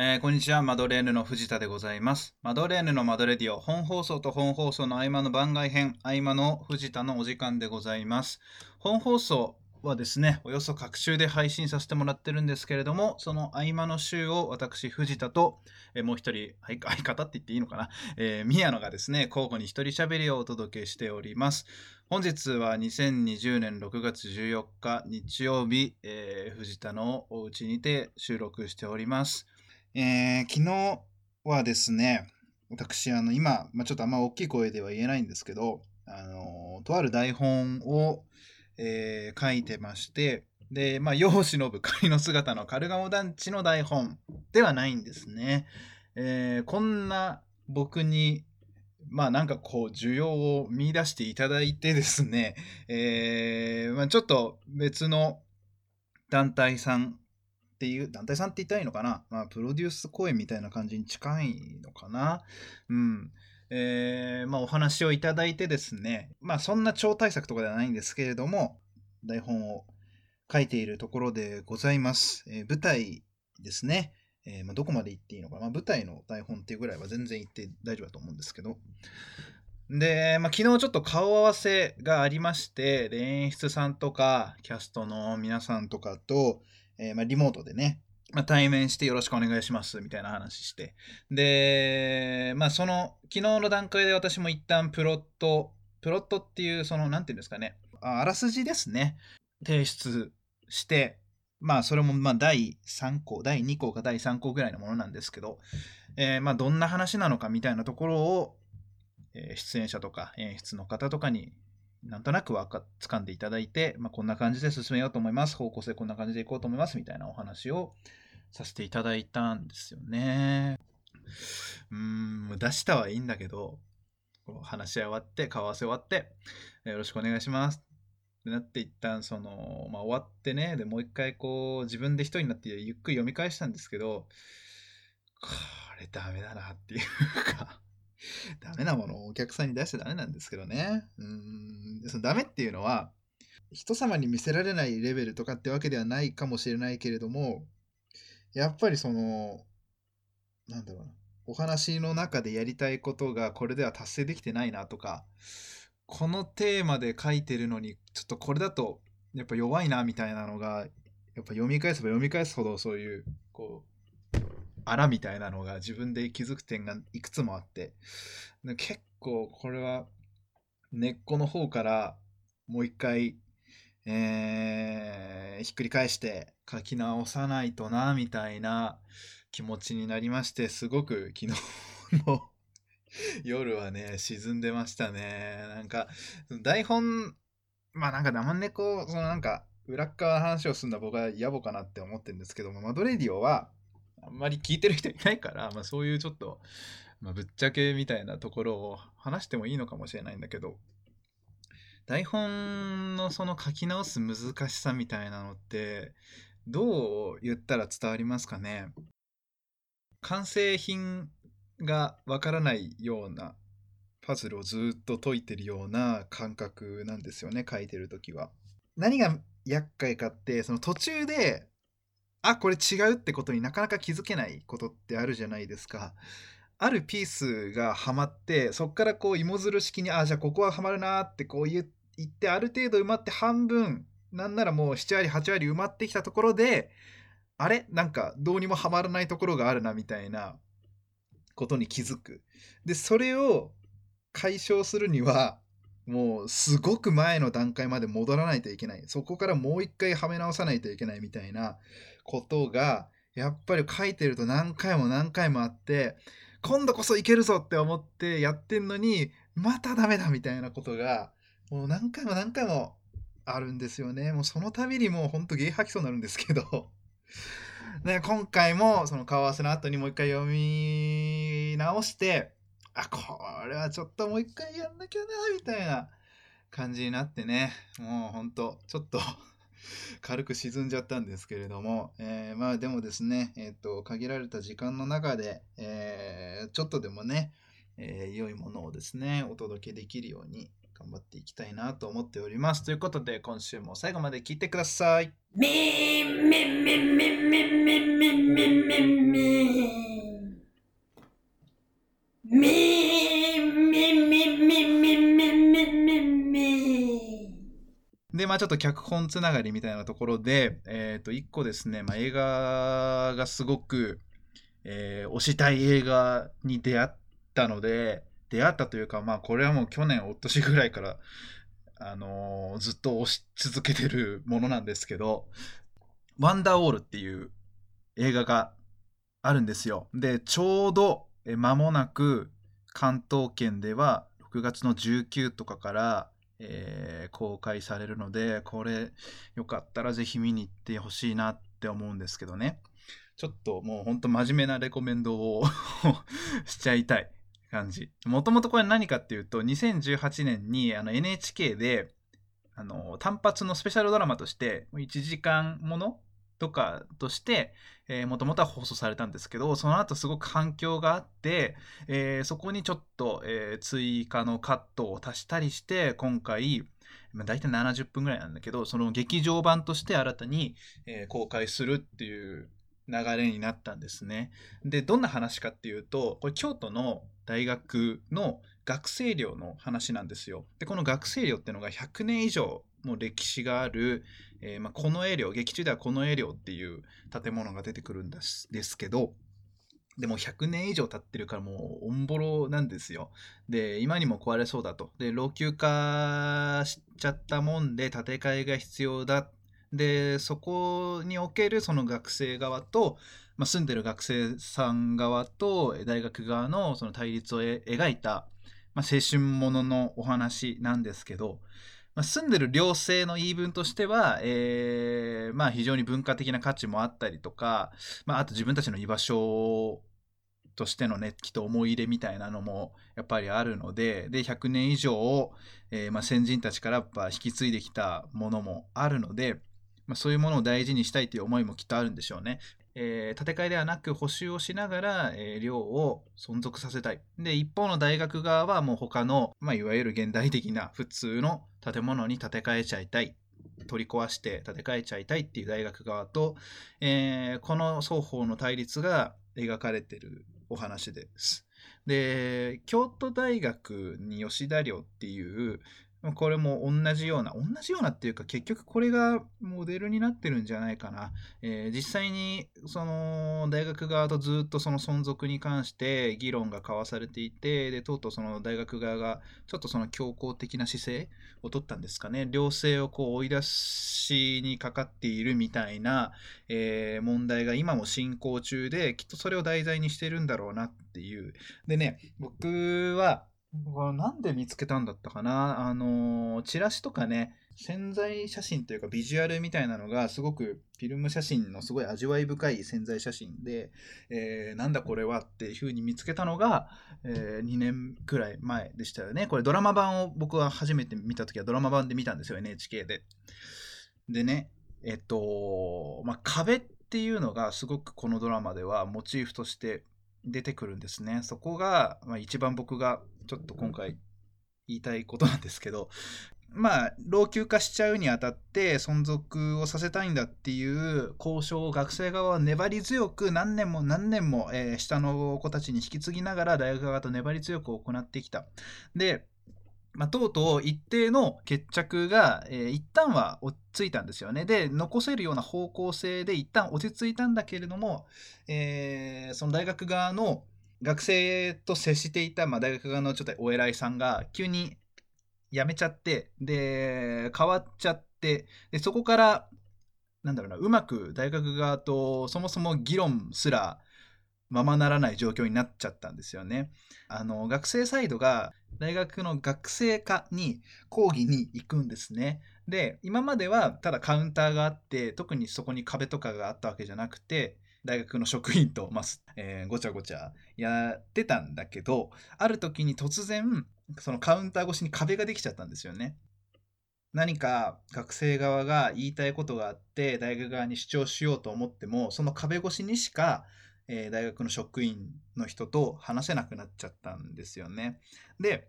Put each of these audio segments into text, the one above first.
えーこんにちは。マドレーヌの藤田でございます。マドレーヌのマドレディオ、本放送と本放送の合間の番外編、合間の藤田のお時間でございます。本放送はですね、およそ各週で配信させてもらってるんですけれども、その合間の週を私、藤田と、えーもう一人、相方って言っていいのかな、えー宮野がですね、交互に一人喋りをお届けしております。本日は2020年6月14日日曜日、えー藤田のお家にて収録しております。えー昨日はですね、私、あの、今、まあ、ちょっとあんま大きい声では言えないんですけど、あの、とある台本を、えー書いてまして、で、まあ、世を忍ぶ仮の姿のカルガモ団地の台本ではないんですね。えーこんな僕に、まあなんかこう需要を見出していただいてですね、えーまあ、ちょっと別の団体さんっていう、団体さんって言ったらいいのかな？まあ、プロデュース公演みたいな感じに近いのかな？うん。えーまあ、お話をいただいてですね、まあ、そんな超大作とかではないんですけれども、台本を書いているところでございます。えー舞台ですね。えーまあ、どこまで言っていいのか、まあ、舞台の台本っていうぐらいは全然言って大丈夫だと思うんですけど。で、まあ、昨日ちょっと顔合わせがありまして、演出さんとか、キャストの皆さんとかと、えーまあ、リモートでね、まあ、対面してよろしくお願いしますみたいな話して。で、まあ、その、昨日の段階で私も一旦プロット、プロットっていう、その、なんていうんですかね、ああらすじですね、提出して、まあ、それも、まあ、第3項、第2項か第3項ぐらいのものなんですけど、えーまあ、どんな話なのかみたいなところを、え出演者とか演出の方とかになんとなくわか掴んでいただいて、まあ、こんな感じで進めようと思います方向性こんな感じでいこうと思いますみたいなお話をさせていただいたんですよねうーん出したはいいんだけどこう話し合い終わって顔合わせ終わってよろしくお願いしますってなって一旦その、まあ、終わってねでもう一回こう自分で一人になってゆっくり読み返したんですけどこれダメだなっていうかダメなものをお客さんに出しちゃダメなんですけどね。うん。そのダメっていうのは、人様に見せられないレベルとかってわけではないかもしれないけれども、やっぱりその、なんだろうな、お話の中でやりたいことがこれでは達成できてないなとか、このテーマで書いてるのに、ちょっとこれだとやっぱ弱いなみたいなのが、やっぱ読み返せば読み返すほどそういう、こう、あらみたいなのが自分で気づく点がいくつもあって結構これは根っこの方からもう一回、えーひっくり返して書き直さないとなみたいな気持ちになりましてすごく昨日の夜はね沈んでましたね。なんか台本まあなんか生猫そのなんか裏側話をするのは僕は野暮かなって思ってるんですけどもマドレディオはあんまり聞いてる人いないから、まあ、そういうちょっと、まあ、ぶっちゃけみたいなところを話してもいいのかもしれないんだけど台本のその書き直す難しさみたいなのってどう言ったら伝わりますかね？完成品がわからないようなパズルをずっと解いてるような感覚なんですよね書いてる時は。何が厄介かってその途中であこれ違うってことになかなか気づけないことってあるじゃないですか。あるピースがはまってそっからこう芋づる式にあじゃあここははまるなってこう言言ってある程度埋まって半分なんならもう7割8割埋まってきたところであれ？なんかどうにもはまらないところがあるなみたいなことに気づく。でそれを解消するにはもうすごく前の段階まで戻らないといけないそこからもう一回はめ直さないといけないみたいなことがやっぱり書いてると何回も何回もあって今度こそいけるぞって思ってやってんのにまたダメだみたいなことがもう何回も何回もあるんですよね。もうその度にもうほんとゲー吐きそうになるんですけど。ね、今回もその顔合わせの後にもう一回読み直してあこれはちょっともう一回やんなきゃなみたいな感じになってね。もうほんとちょっと 軽く沈んじゃったんですけれども、えー、まあでもですね、えっ、ー、と、限られた時間の中で、えー、ちょっとでもね、え良いものをですね、お届けできるように頑張っていきたいなと思っております。ということで、今週も最後まで聞いてください。me で、まあちょっと脚本つながりみたいなところで、えっ、と、一個ですね、まあ映画がすごく、えー推したい映画に出会ったので、出会ったというか、まあこれはもう去年、お年ぐらいから、あのーずっと推し続けてるものなんですけど、ワンダーウォールっていう映画があるんですよ。で、ちょうど間もなく関東圏では6月の19とかから、えー公開されるので、これよかったらぜひ見に行ってほしいなって思うんですけどね。ちょっともうほんと真面目なレコメンドを しちゃいたい感じ。もともとこれ何かっていうと、2018年にあの NHK であの単発のスペシャルドラマとして1時間ものとかとして、もともとは放送されたんですけど、その後すごく反響があって、えーそこにちょっと、えー追加のカットを足したりして、今回、まあ、大体70分ぐらいなんだけど、その劇場版として新たに、えー公開するっていう流れになったんですね。で、どんな話かっていうと、これ京都の大学の学生寮の話なんですよ。で、この学生寮っていうのが100年以上の歴史がある、えーまあ、この絵寮、劇中ではこの絵寮っていう建物が出てくるんですですけど、でも100年以上経ってるからもうオンボロなんですよ。で、今にも壊れそうだと。で、老朽化しちゃったもんで建て替えが必要だ。で、そこにおけるその学生側と、まあ、住んでる学生さん側と大学側のその対立をえ描いた、まあ、青春もののお話なんですけど、まあ、住んでる寮生の言い分としては、えーまあ非常に文化的な価値もあったりとか、まああと自分たちの居場所としてのね、きっと思い入れみたいなのもやっぱりあるので、で、100年以上、えーまあ、先人たちからやっぱ引き継いできたものもあるので、まあ、そういうものを大事にしたいという思いもきっとあるんでしょうね。えー建て替えではなく補修をしながら、えー寮を存続させたい。で、一方の大学側はもう他の、まあ、いわゆる現代的な普通の建物に建て替えちゃいたい。取り壊して建て替えちゃいたいっていう大学側と、えーこの双方の対立が描かれてるお話です。で、京都大学に吉田寮っていう、これも同じような、同じようなっていうか結局これがモデルになってるんじゃないかな。えー実際にその大学側とずっとその存続に関して議論が交わされていて、で、とうとうその大学側がちょっとその強硬的な姿勢を取ったんですかね。両性をこう追い出しにかかっているみたいな、えー問題が今も進行中で、きっとそれを題材にしてるんだろうなっていう。でね、僕は、なんで見つけたんだったかな？あのチラシとかね、潜在写真というかビジュアルみたいなのがすごくフィルム写真のすごい味わい深い潜在写真で、えーなんだこれはっていう風に見つけたのが、え2年くらい前でしたよね。これドラマ版を僕は初めて見た時はドラマ版で見たんですよ、NHK で。でね、えっと、まあ、壁っていうのがすごくこのドラマではモチーフとして出てくるんですね。そこが、まあ、一番僕がちょっと今回言いたいことなんですけど、まあ、老朽化しちゃうにあたって存続をさせたいんだっていう交渉を学生側は粘り強く何年も何年も、えー下の子たちに引き継ぎながら大学側と粘り強く行ってきた。で、まあ、とうとう一定の決着が、えー一旦は落ち着いたんですよね。で、残せるような方向性で一旦落ち着いたんだけれども、えーその大学側の学生と接していた、まあ、大学側のちょっとお偉いさんが急に辞めちゃって、で、変わっちゃって、で、そこから、なんだろうな、うまく大学側とそもそも議論すらままならない状況になっちゃったんですよね。あの、学生サイドが大学の学生課に講義に行くんですね。で、今まではただカウンターがあって、特にそこに壁とかがあったわけじゃなくて、大学の職員と、まあ えーごちゃごちゃやってたんだけど、ある時に突然、そのカウンター越しに壁ができちゃったんですよね。何か学生側が言いたいことがあって、大学側に主張しようと思っても、その壁越しにしか、えー大学の職員の人と話せなくなっちゃったんですよね。で、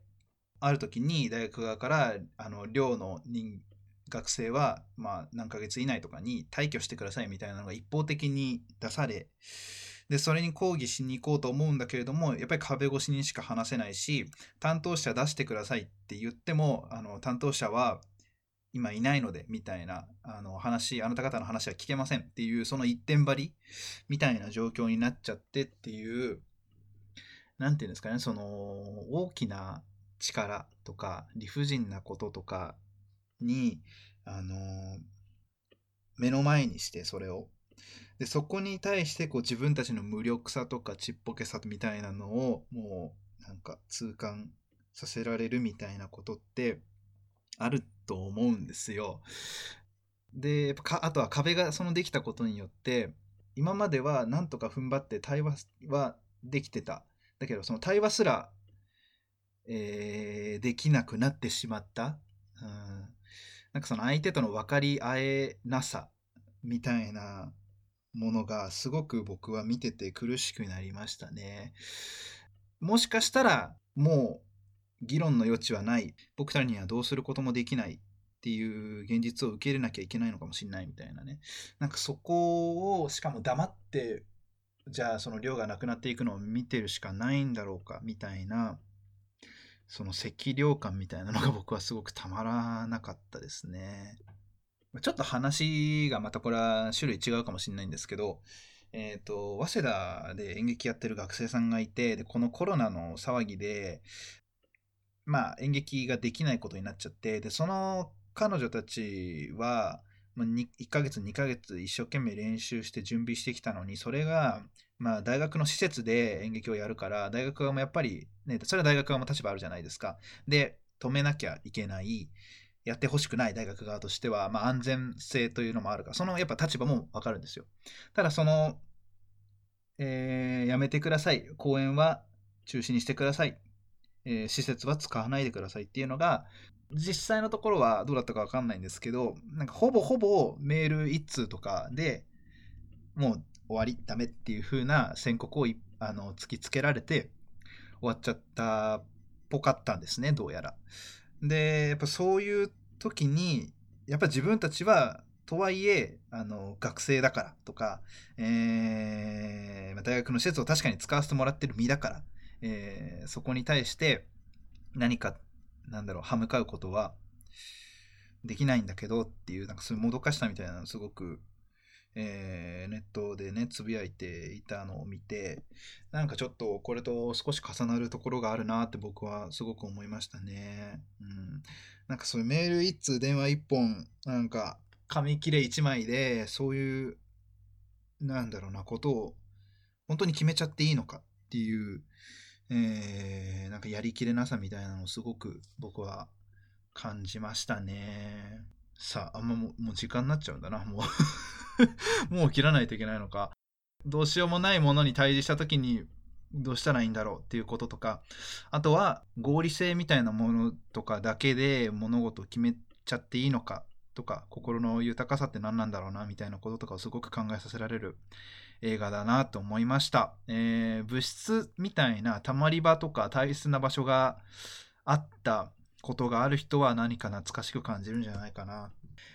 ある時に大学側から、あの、寮の人、学生は、まあ、何ヶ月以内とかに退去してくださいみたいなのが一方的に出され、で、それに抗議しに行こうと思うんだけれども、やっぱり壁越しにしか話せないし、担当者出してくださいって言っても、あの、担当者は今いないので、みたいな、あの、話、あなた方の話は聞けませんっていう、その一点張りみたいな状況になっちゃってっていう、なんていうんですかね、その、大きな力とか、理不尽なこととかに、あの、目の前にして、それを。で、そこに対して、こう、自分たちの無力さとかちっぽけさみたいなのを、もう、なんか、痛感させられるみたいなことって、あると思うんですよ。で、やっぱあとは壁がそのできたことによって、今まではなんとか踏ん張って対話はできてた。だけど、その対話すら、えーできなくなってしまった。うん、なんかその相手との分かり合えなさみたいなものがすごく僕は見てて苦しくなりましたね。もしかしたらもう議論の余地はない。僕らにはどうすることもできないっていう現実を受け入れなきゃいけないのかもしれないみたいなね。なんかそこをしかも黙ってじゃあその量がなくなっていくのを見てるしかないんだろうかみたいなその赤量感みたいなのが僕はすごくたまらなかったですね。ちょっと話がまたこれは種類違うかもしれないんですけど、えっ、と、早稲田で演劇やってる学生さんがいて、で、このコロナの騒ぎで、まあ演劇ができないことになっちゃって、で、その彼女たちは、1ヶ月、2ヶ月一生懸命練習して準備してきたのに、それが、まあ大学の施設で演劇をやるから、大学側もやっぱり、ね、それは大学側も立場あるじゃないですか。で、止めなきゃいけない。やってほしくない大学側としては、まあ、安全性というのもあるから、そのやっぱ立場もわかるんですよ。ただ、その、えーやめてください。公演は中止にしてください。えー施設は使わないでくださいっていうのが、実際のところはどうだったかわかんないんですけど、なんかほぼほぼメール一通とかでもう終わり、ダメっていう風な宣告をあの突きつけられて終わっちゃったっぽかったんですね、どうやら。で、やっぱそういう時に、やっぱ自分たちは、とはいえ、あの、学生だからとか、えー大学の施設を確かに使わせてもらってる身だから、えーそこに対して何か、なんだろう、歯向かうことはできないんだけどっていう、なんかそういうもどかしさみたいなのすごく、えーネットでね、つぶやいていたのを見て、なんかちょっとこれと少し重なるところがあるなって僕はすごく思いましたね。うん。なんかそういうメール一通、電話一本、なんか紙切れ一枚で、そういう、なんだろうな、ことを本当に決めちゃっていいのかっていう、えーなんかやりきれなさみたいなのをすごく僕は感じましたね。さあ、あんまもう時間になっちゃうんだな、もう。もう切らないといけないのか。どうしようもないものに対峙したときにどうしたらいいんだろうっていうこととか、あとは合理性みたいなものとかだけで物事を決めちゃっていいのかとか、心の豊かさって何なんだろうなみたいなこととかをすごく考えさせられる映画だなと思いました。えー物質みたいなたまり場とか大切な場所があったことがある人は何か懐かしく感じるんじゃないかな。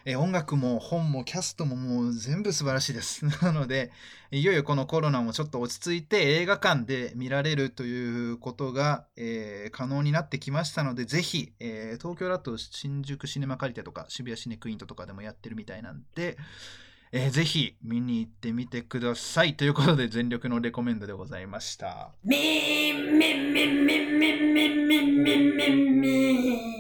え音楽も本もキャストももう全部素晴らしいです。なので、いよいよこのコロナもちょっと落ち着いて映画館で見られるということが、えー可能になってきましたので、ぜひ、えー東京だと新宿シネマカリテとか渋谷シネクイントとかでもやってるみたいなんで、えーぜひ見に行ってみてください。ということで全力のレコメンドでございました。Me, me. Me, me, me, me, me, me, me, me, me.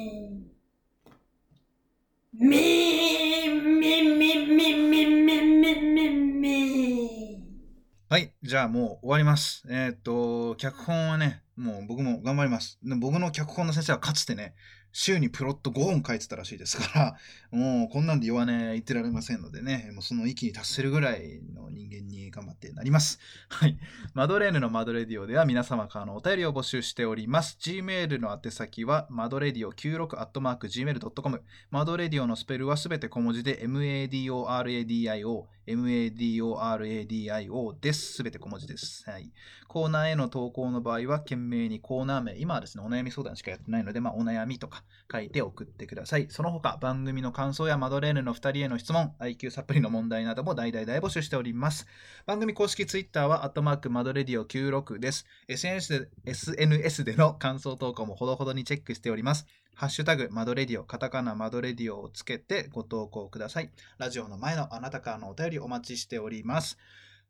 はい。じゃあもう終わります。えーっと、脚本はね、もう僕も頑張ります。で僕の脚本の先生はかつてね、週にプロット5本書いてたらしいですから、もうこんなんで弱音言ってられませんのでね、もうその域に達せるぐらいの人間に頑張ってなります。はい。マドレーヌのマドレディオでは皆様からのお便りを募集しております。Gmail の宛先は、マドレディオ 96-gmail.com。マドレディオのスペルはすべて小文字で MADORADIO、MADORADIO です。すべて小文字です。はい。コーナーへの投稿の場合は、懸命にコーナー名、今はですね、お悩み相談しかやってないので、まあ、お悩みとか、書いて送ってください。その他、番組の感想やマドレーヌの2人への質問、IQ サプリの問題なども大々大募集しております。番組公式ツイッターは、アットマークマドレディオ96です。SNS で SNS での感想投稿もほどほどにチェックしております。ハッシュタグマドレディオ、カタカナマドレディオをつけてご投稿ください。ラジオの前のあなたからのお便りお待ちしております。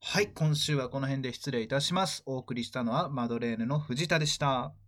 はい、今週はこの辺で失礼いたします。お送りしたのはマドレーヌの藤田でした。